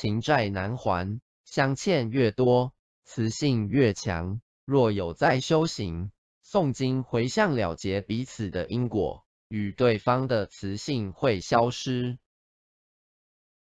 情债难还，相欠越多，磁性越强。若有在修行、诵经、回向了结彼此的因果，与对方的磁性会消失。